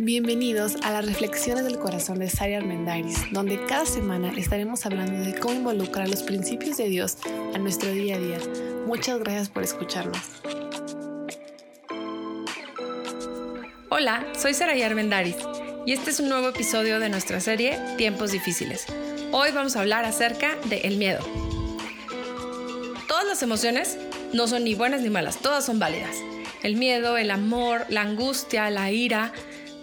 Bienvenidos a las Reflexiones del Corazón de Sari Armendariz, donde cada semana estaremos hablando de cómo involucrar los principios de Dios a nuestro día a día. Muchas gracias por escucharnos. Hola, soy Saray Armendariz y este es un nuevo episodio de nuestra serie Tiempos Difíciles. Hoy vamos a hablar acerca del el miedo. Todas las emociones no son ni buenas ni malas, todas son válidas. El miedo, el amor, la angustia, la ira,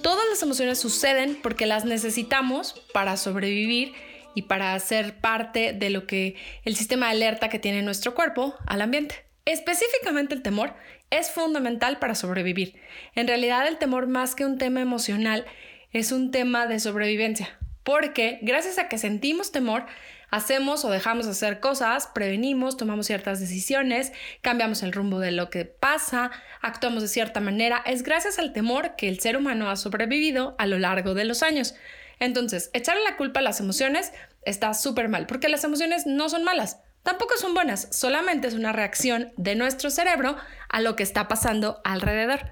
Todas las emociones suceden porque las necesitamos para sobrevivir y para ser parte de lo que el sistema de alerta que tiene nuestro cuerpo al ambiente. Específicamente el temor es fundamental para sobrevivir. En realidad el temor más que un tema emocional es un tema de sobrevivencia, porque gracias a que sentimos temor, hacemos o dejamos de hacer cosas, prevenimos, tomamos ciertas decisiones, cambiamos el rumbo de lo que pasa, actuamos de cierta manera. Es gracias al temor que el ser humano ha sobrevivido a lo largo de los años. Entonces, echarle la culpa a las emociones está súper mal, porque las emociones no son malas, tampoco son buenas, solamente es una reacción de nuestro cerebro a lo que está pasando alrededor.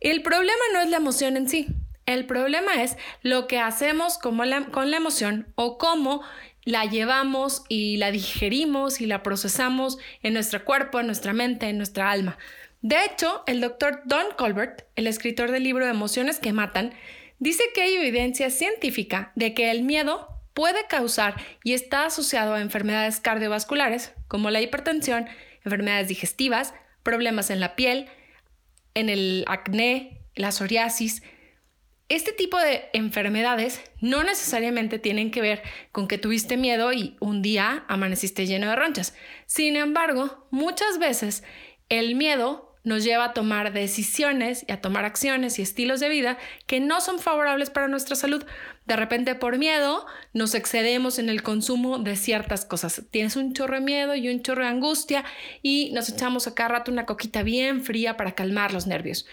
El problema no es la emoción en sí, el problema es lo que hacemos con la emoción o cómo la llevamos y la digerimos y la procesamos en nuestro cuerpo, en nuestra mente, en nuestra alma. De hecho, el doctor Don Colbert, el escritor del libro Emociones que Matan, dice que hay evidencia científica de que el miedo puede causar y está asociado a enfermedades cardiovasculares como la hipertensión, enfermedades digestivas, problemas en la piel, en el acné, la psoriasis, este tipo de enfermedades no necesariamente tienen que ver con que tuviste miedo y un día amaneciste lleno de ronchas. Sin embargo, muchas veces el miedo nos lleva a tomar decisiones y a tomar acciones y estilos de vida que no son favorables para nuestra salud. De repente por miedo nos excedemos en el consumo de ciertas cosas. Tienes un chorro de miedo y un chorro de angustia y nos echamos a cada rato una coquita bien fría para calmar los nervios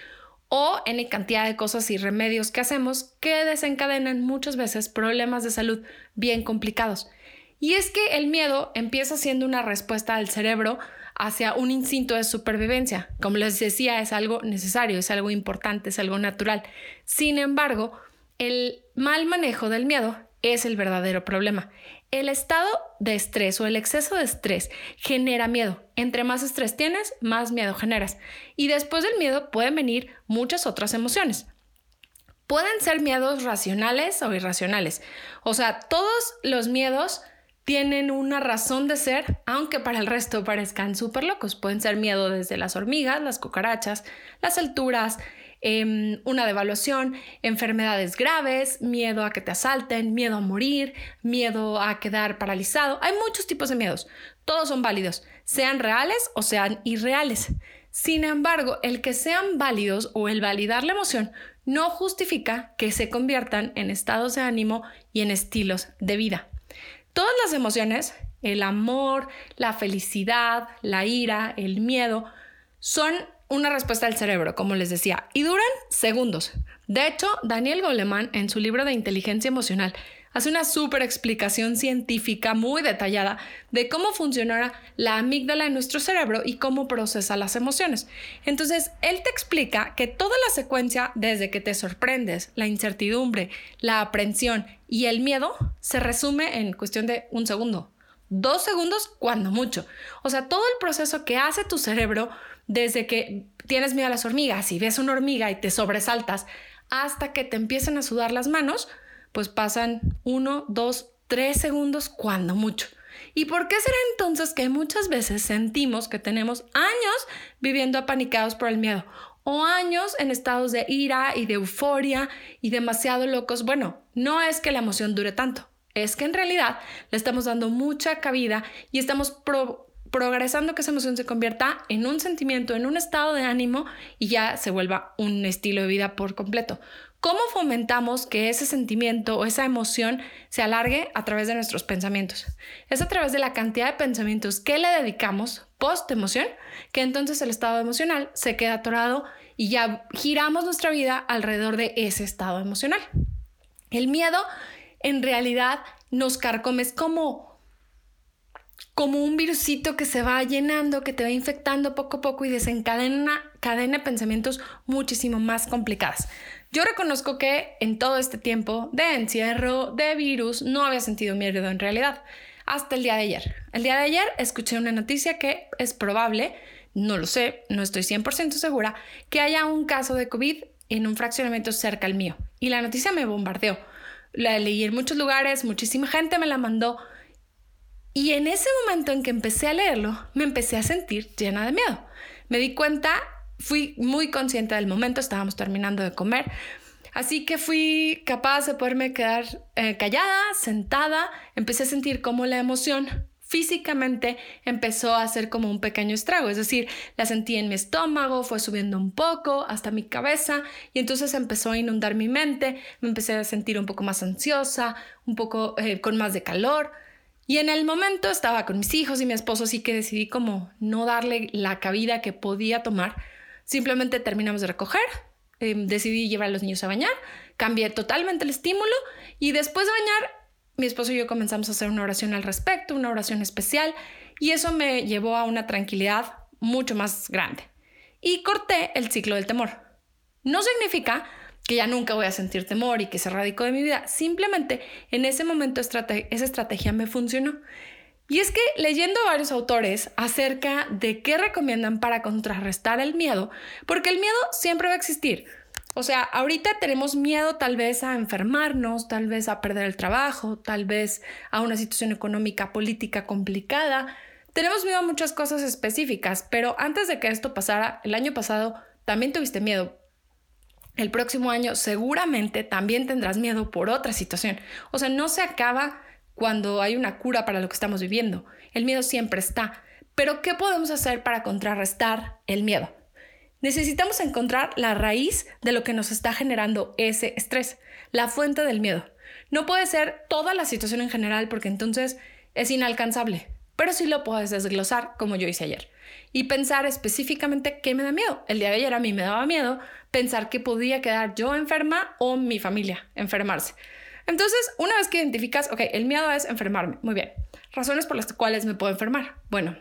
o en cantidad de cosas y remedios que hacemos que desencadenan muchas veces problemas de salud bien complicados. Y es que el miedo empieza siendo una respuesta del cerebro hacia un instinto de supervivencia. Como les decía, es algo necesario, es algo importante, es algo natural. Sin embargo, el mal manejo del miedo es el verdadero problema. El estado de estrés o el exceso de estrés genera miedo. Entre más estrés tienes, más miedo generas. Y después del miedo pueden venir muchas otras emociones. Pueden ser miedos racionales o irracionales. O sea, todos los miedos tienen una razón de ser, aunque para el resto parezcan súper locos. Pueden ser miedo desde las hormigas, las cucarachas, las alturas, Em, una devaluación, enfermedades graves, miedo a que te asalten, miedo a morir, miedo a quedar paralizado. Hay muchos tipos de miedos. Todos son válidos, sean reales o sean irreales. Sin embargo, el que sean válidos o el validar la emoción no justifica que se conviertan en estados de ánimo y en estilos de vida. Todas las emociones, el amor, la felicidad, la ira, el miedo, son una respuesta del cerebro, como les decía, y duran segundos. De hecho, Daniel Goleman, en su libro de inteligencia emocional, hace una súper explicación científica muy detallada de cómo funciona la amígdala en nuestro cerebro y cómo procesa las emociones. Entonces, él te explica que toda la secuencia, desde que te sorprendes, la incertidumbre, la aprensión y el miedo, se resume en cuestión de un segundo. Dos segundos cuando mucho. O sea, todo el proceso que hace tu cerebro desde que tienes miedo a las hormigas y ves una hormiga y te sobresaltas hasta que te empiezan a sudar las manos, pues pasan uno, dos, tres segundos cuando mucho. ¿Y por qué será entonces que muchas veces sentimos que tenemos años viviendo apanicados por el miedo o años en estados de ira y de euforia y demasiado locos? Bueno, no es que la emoción dure tanto, es que en realidad le estamos dando mucha cabida y estamos progresando que esa emoción se convierta en un sentimiento, en un estado de ánimo y ya se vuelva un estilo de vida por completo. ¿Cómo fomentamos que ese sentimiento o esa emoción se alargue a través de nuestros pensamientos? Es a través de la cantidad de pensamientos que le dedicamos post emoción, que entonces el estado emocional se queda atorado y ya giramos nuestra vida alrededor de ese estado emocional. El miedo en realidad nos carcome, es como como un virusito que se va llenando, que te va infectando poco a poco y desencadena cadena de pensamientos muchísimo más complicadas. Yo reconozco que en todo este tiempo de encierro, de virus, no había sentido miedo en realidad, hasta el día de ayer. El día de ayer escuché una noticia que es probable, no lo sé, no estoy 100% segura, que haya un caso de COVID en un fraccionamiento cerca al mío. Y la noticia me bombardeó. La leí en muchos lugares, muchísima gente me la mandó. Y en ese momento en que empecé a leerlo, me empecé a sentir llena de miedo. Me di cuenta fui muy consciente del momento, estábamos terminando de comer, así que fui capaz de poderme quedar eh, callada, sentada, empecé a sentir como la emoción físicamente empezó a hacer como un pequeño estrago, es decir, la sentí en mi estómago, fue subiendo un poco hasta mi cabeza y entonces empezó a inundar mi mente, me empecé a sentir un poco más ansiosa, un poco eh, con más de calor. Y en el momento estaba con mis hijos y mi esposo, así que decidí como no darle la cabida que podía tomar Simplemente terminamos de recoger, em, decidí llevar a los niños a bañar, cambié totalmente el estímulo y después de bañar, mi esposo y yo comenzamos a hacer una oración al respecto, una oración especial y eso me llevó a una tranquilidad mucho más grande. Y corté el ciclo del temor. No significa que ya nunca voy a sentir temor y que se radicó de mi vida. Simplemente en ese momento esa estrategia me funcionó. Y es que leyendo varios autores acerca de qué recomiendan para contrarrestar el miedo, porque el miedo siempre va a existir. O sea, ahorita tenemos miedo tal vez a enfermarnos, tal vez a perder el trabajo, tal vez a una situación económica, política complicada. Tenemos miedo a muchas cosas específicas, pero antes de que esto pasara, el año pasado también tuviste miedo. El próximo año seguramente también tendrás miedo por otra situación. O sea, no se acaba cuando hay una cura para lo que estamos viviendo. El miedo siempre está. Pero ¿qué podemos hacer para contrarrestar el miedo? Necesitamos encontrar la raíz de lo que nos está generando ese estrés, la fuente del miedo. No puede ser toda la situación en general porque entonces es inalcanzable, pero sí lo puedes desglosar como yo hice ayer y pensar específicamente qué me da miedo. El día de ayer a mí me daba miedo pensar que podía quedar yo enferma o mi familia enfermarse. Entonces, una vez que identificas, ok, el miedo es enfermarme, muy bien. Razones por las cuales me puedo enfermar. Bueno,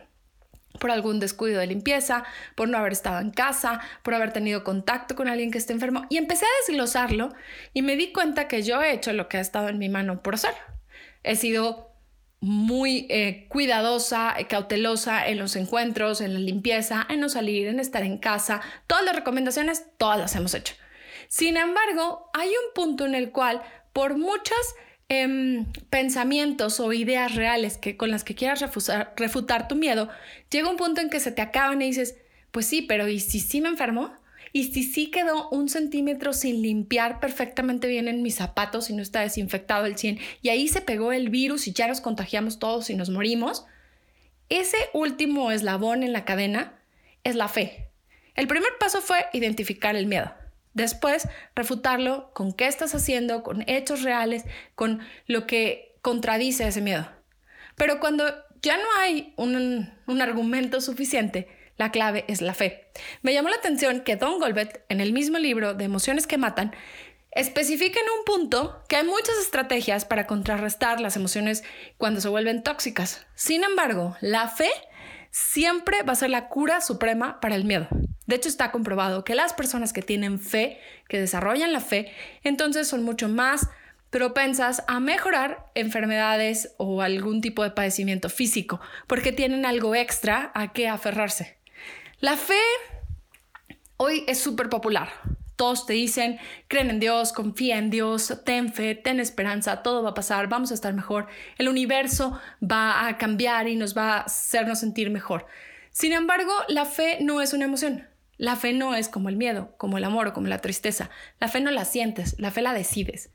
por algún descuido de limpieza, por no haber estado en casa, por haber tenido contacto con alguien que esté enfermo. Y empecé a desglosarlo y me di cuenta que yo he hecho lo que ha estado en mi mano por hacer. He sido muy eh, cuidadosa, cautelosa en los encuentros, en la limpieza, en no salir, en estar en casa. Todas las recomendaciones, todas las hemos hecho. Sin embargo, hay un punto en el cual por muchos em, pensamientos o ideas reales que, con las que quieras refutar tu miedo, llega un punto en que se te acaban y dices, pues sí, pero ¿y si sí me enfermó? ¿Y si sí quedó un centímetro sin limpiar perfectamente bien en mis zapatos y no está desinfectado el 100 y ahí se pegó el virus y ya nos contagiamos todos y nos morimos? Ese último eslabón en la cadena es la fe. El primer paso fue identificar el miedo. Después, refutarlo con qué estás haciendo, con hechos reales, con lo que contradice ese miedo. Pero cuando ya no hay un, argumento suficiente, la clave es la fe. Me llamó la atención que Don Golbet, en el mismo libro de Emociones que Matan, especifica en un punto que hay muchas estrategias para contrarrestar las emociones cuando se vuelven tóxicas. Sin embargo, la fe siempre va a ser la cura suprema para el miedo. De hecho, está comprobado que las personas que tienen fe, que desarrollan la fe, entonces son mucho más propensas a mejorar enfermedades o algún tipo de padecimiento físico, porque tienen algo extra a que aferrarse. La fe hoy es súper popular. Todos te dicen, creen en Dios, confía en Dios, ten fe, ten esperanza, todo va a pasar, vamos a estar mejor, el universo va a cambiar y nos va a hacernos sentir mejor. Sin embargo, la fe no es una emoción. La fe no es como el miedo, como el amor o como la tristeza. La fe no la sientes, la fe la decides.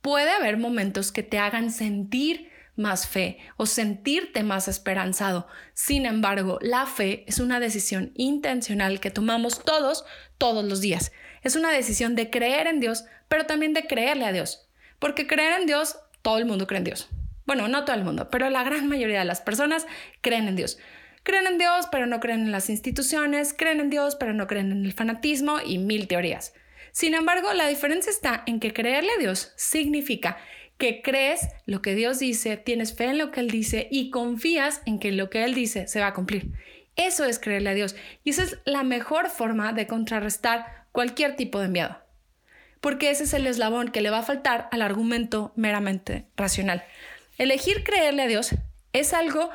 Puede haber momentos que te hagan sentir más fe o sentirte más esperanzado. Sin embargo, la fe es una decisión intencional que tomamos todos, todos los días. Es una decisión de creer en Dios, pero también de creerle a Dios. Porque creer en Dios, todo el mundo cree en Dios. Bueno, no todo el mundo, pero la gran mayoría de las personas creen en Dios. Creen en Dios, pero no creen en las instituciones, creen en Dios, pero no creen en el fanatismo y mil teorías. Sin embargo, la diferencia está en que creerle a Dios significa que crees lo que Dios dice, tienes fe en lo que Él dice y confías en que lo que Él dice se va a cumplir. Eso es creerle a Dios. Y esa es la mejor forma de contrarrestar cualquier tipo de miedo. Porque ese es el eslabón que le va a faltar al argumento meramente racional. Elegir creerle a Dios es algo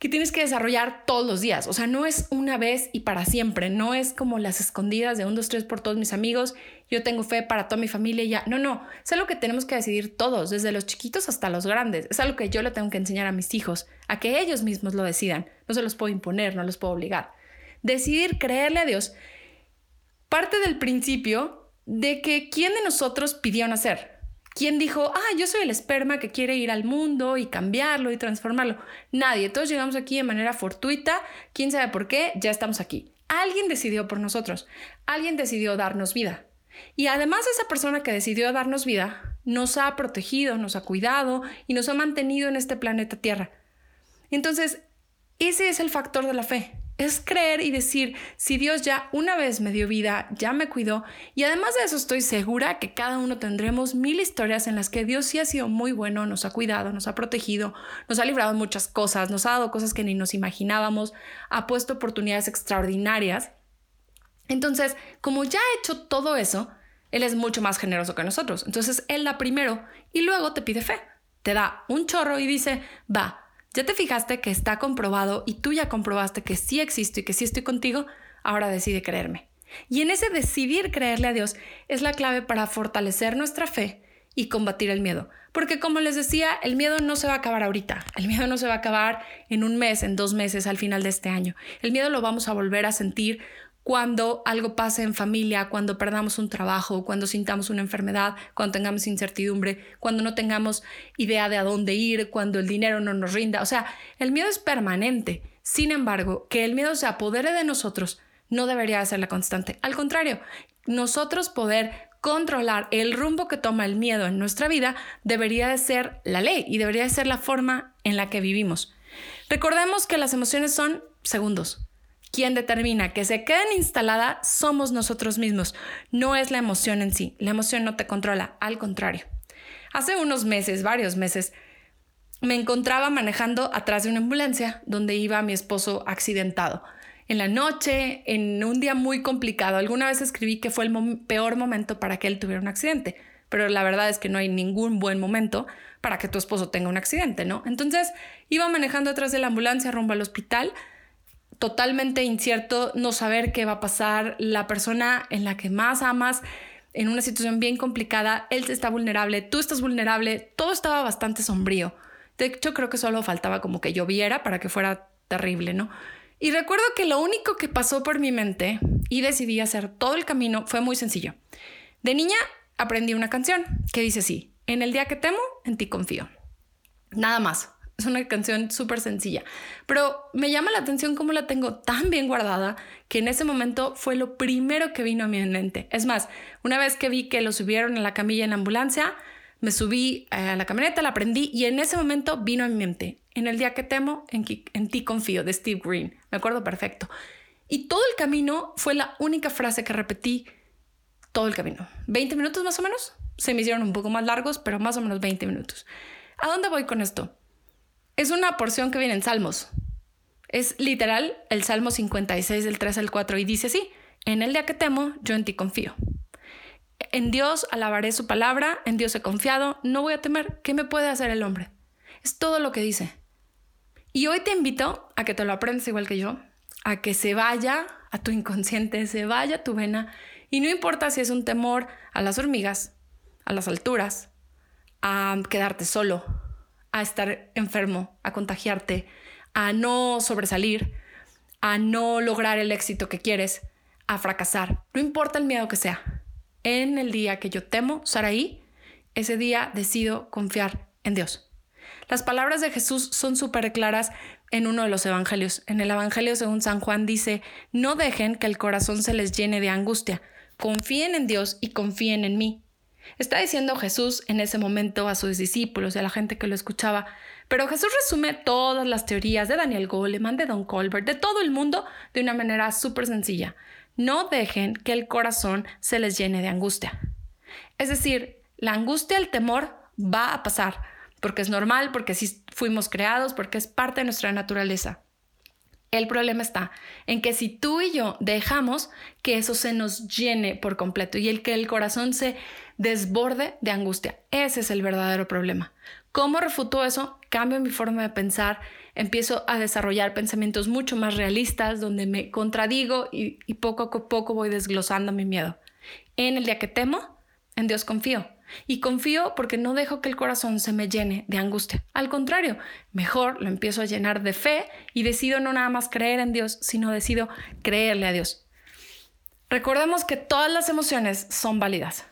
que tienes que desarrollar todos los días. O sea, no es una vez y para siempre. No es como las escondidas de un, dos, tres por todos mis amigos. Yo tengo fe para toda mi familia y ya. No, no. Es algo que tenemos que decidir todos, desde los chiquitos hasta los grandes. Es algo que yo le tengo que enseñar a mis hijos, a que ellos mismos lo decidan. No se los puedo imponer, no los puedo obligar. Decidir creerle a Dios parte del principio de que quién de nosotros pidió nacer. ¿Quién dijo, ah, yo soy el esperma que quiere ir al mundo y cambiarlo y transformarlo? Nadie, todos llegamos aquí de manera fortuita, quién sabe por qué, ya estamos aquí. Alguien decidió por nosotros, alguien decidió darnos vida. Y además esa persona que decidió darnos vida nos ha protegido, nos ha cuidado y nos ha mantenido en este planeta Tierra. Entonces, ese es el factor de la fe es creer y decir, si Dios ya una vez me dio vida, ya me cuidó, y además de eso estoy segura que cada uno tendremos mil historias en las que Dios sí ha sido muy bueno, nos ha cuidado, nos ha protegido, nos ha librado muchas cosas, nos ha dado cosas que ni nos imaginábamos, ha puesto oportunidades extraordinarias. Entonces, como ya ha hecho todo eso, Él es mucho más generoso que nosotros. Entonces, Él da primero y luego te pide fe. Te da un chorro y dice, va, ya te fijaste que está comprobado y tú ya comprobaste que sí existo y que sí estoy contigo, ahora decide creerme. Y en ese decidir creerle a Dios es la clave para fortalecer nuestra fe y combatir el miedo. Porque como les decía, el miedo no se va a acabar ahorita. El miedo no se va a acabar en un mes, en dos meses, al final de este año. El miedo lo vamos a volver a sentir cuando algo pase en familia, cuando perdamos un trabajo, cuando sintamos una enfermedad, cuando tengamos incertidumbre, cuando no tengamos idea de a dónde ir, cuando el dinero no nos rinda. O sea, el miedo es permanente. Sin embargo, que el miedo se apodere de nosotros no debería ser la constante. Al contrario, nosotros poder controlar el rumbo que toma el miedo en nuestra vida debería de ser la ley y debería de ser la forma en la que vivimos. Recordemos que las emociones son segundos, quien determina que se queden instaladas somos nosotros mismos, no es la emoción en sí. La emoción no te controla, al contrario. Hace unos meses, varios meses, me encontraba manejando atrás de una ambulancia donde iba mi esposo accidentado. En la noche, en un día muy complicado, alguna vez escribí que fue el peor momento para que él tuviera un accidente, pero la verdad es que no hay ningún buen momento para que tu esposo tenga un accidente, ¿no? Entonces iba manejando atrás de la ambulancia rumbo al hospital totalmente incierto, no saber qué va a pasar, la persona en la que más amas en una situación bien complicada, él está vulnerable, tú estás vulnerable, todo estaba bastante sombrío. De hecho, creo que solo faltaba como que lloviera para que fuera terrible, ¿no? Y recuerdo que lo único que pasó por mi mente y decidí hacer todo el camino fue muy sencillo. De niña aprendí una canción que dice así, en el día que temo, en ti confío. Nada más. Es una canción súper sencilla, pero me llama la atención cómo la tengo tan bien guardada que en ese momento fue lo primero que vino a mi mente. Es más, una vez que vi que lo subieron a la camilla en la ambulancia, me subí eh, a la camioneta, la prendí y en ese momento vino a mi mente. En el día que temo, en, en ti confío, de Steve Green. Me acuerdo perfecto. Y todo el camino fue la única frase que repetí todo el camino. 20 minutos más o menos. Se me hicieron un poco más largos, pero más o menos 20 minutos. ¿A dónde voy con esto? Es una porción que viene en Salmos. Es literal el Salmo 56 del 3 al 4 y dice así, en el día que temo, yo en ti confío. En Dios alabaré su palabra, en Dios he confiado, no voy a temer. ¿Qué me puede hacer el hombre? Es todo lo que dice. Y hoy te invito a que te lo aprendas igual que yo, a que se vaya a tu inconsciente, se vaya a tu vena. Y no importa si es un temor a las hormigas, a las alturas, a quedarte solo, a estar enfermo, a contagiarte, a no sobresalir, a no lograr el éxito que quieres, a fracasar. No importa el miedo que sea. En el día que yo temo, Saraí, ese día decido confiar en Dios. Las palabras de Jesús son súper claras en uno de los evangelios. En el evangelio según San Juan dice, no dejen que el corazón se les llene de angustia, confíen en Dios y confíen en mí. Está diciendo Jesús en ese momento a sus discípulos y a la gente que lo escuchaba, pero Jesús resume todas las teorías de Daniel Goleman, de Don Colbert, de todo el mundo de una manera súper sencilla. No dejen que el corazón se les llene de angustia. Es decir, la angustia, el temor va a pasar, porque es normal, porque así fuimos creados, porque es parte de nuestra naturaleza. El problema está en que si tú y yo dejamos que eso se nos llene por completo y el que el corazón se desborde de angustia, ese es el verdadero problema. ¿Cómo refuto eso? Cambio mi forma de pensar, empiezo a desarrollar pensamientos mucho más realistas donde me contradigo y, y poco a poco voy desglosando mi miedo. En el día que temo, en Dios confío. Y confío porque no dejo que el corazón se me llene de angustia. Al contrario, mejor lo empiezo a llenar de fe y decido no nada más creer en Dios, sino decido creerle a Dios. Recordemos que todas las emociones son válidas.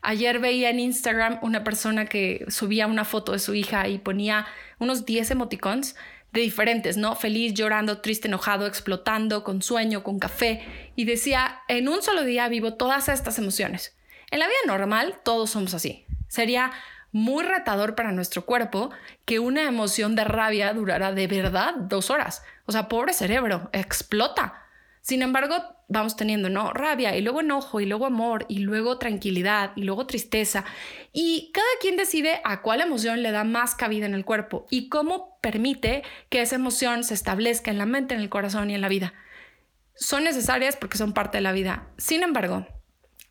Ayer veía en Instagram una persona que subía una foto de su hija y ponía unos 10 emoticons de diferentes, ¿no? Feliz, llorando, triste, enojado, explotando, con sueño, con café. Y decía, en un solo día vivo todas estas emociones. En la vida normal todos somos así. Sería muy retador para nuestro cuerpo que una emoción de rabia durara de verdad dos horas. O sea, pobre cerebro, explota. Sin embargo, vamos teniendo, ¿no? Rabia y luego enojo y luego amor y luego tranquilidad y luego tristeza. Y cada quien decide a cuál emoción le da más cabida en el cuerpo y cómo permite que esa emoción se establezca en la mente, en el corazón y en la vida. Son necesarias porque son parte de la vida. Sin embargo,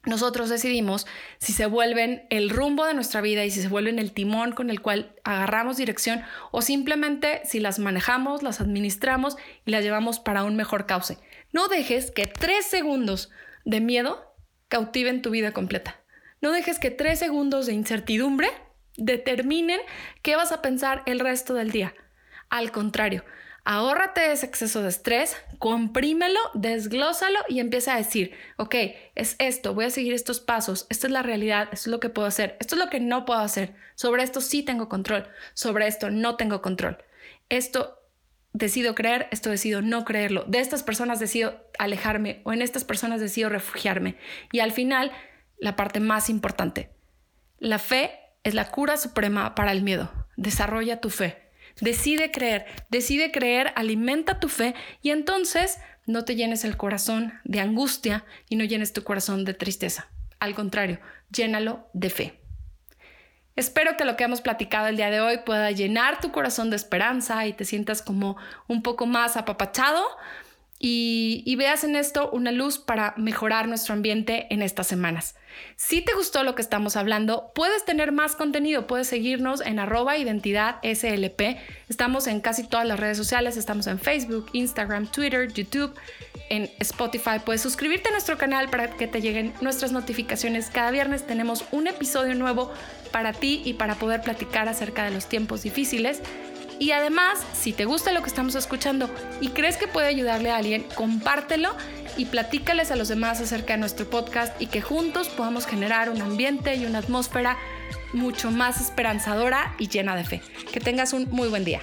nosotros decidimos si se vuelven el rumbo de nuestra vida y si se vuelven el timón con el cual agarramos dirección o simplemente si las manejamos, las administramos y las llevamos para un mejor cauce. No dejes que tres segundos de miedo cautiven tu vida completa. No dejes que tres segundos de incertidumbre determinen qué vas a pensar el resto del día. Al contrario, ahórrate ese exceso de estrés, comprímelo, desglósalo y empieza a decir, ok, es esto, voy a seguir estos pasos, esta es la realidad, esto es lo que puedo hacer, esto es lo que no puedo hacer, sobre esto sí tengo control, sobre esto no tengo control. Esto decido creer, esto decido no creerlo, de estas personas decido alejarme o en estas personas decido refugiarme. Y al final, la parte más importante, la fe es la cura suprema para el miedo. Desarrolla tu fe. Decide creer, decide creer, alimenta tu fe y entonces no te llenes el corazón de angustia y no llenes tu corazón de tristeza. Al contrario, llénalo de fe. Espero que lo que hemos platicado el día de hoy pueda llenar tu corazón de esperanza y te sientas como un poco más apapachado y, veas en esto una luz para mejorar nuestro ambiente en estas semanas. Si te gustó lo que estamos hablando, puedes tener más contenido, puedes seguirnos en arroba identidad SLP. Estamos en casi todas las redes sociales, estamos en Facebook, Instagram, Twitter, YouTube, en Spotify. Puedes suscribirte a nuestro canal para que te lleguen nuestras notificaciones. Cada viernes tenemos un episodio nuevo para ti y para poder platicar acerca de los tiempos difíciles. Y además, si te gusta lo que estamos escuchando y crees que puede ayudarle a alguien, compártelo y platícales a los demás acerca de nuestro podcast y que juntos podamos generar un ambiente y una atmósfera mucho más esperanzadora y llena de fe. Que tengas un muy buen día.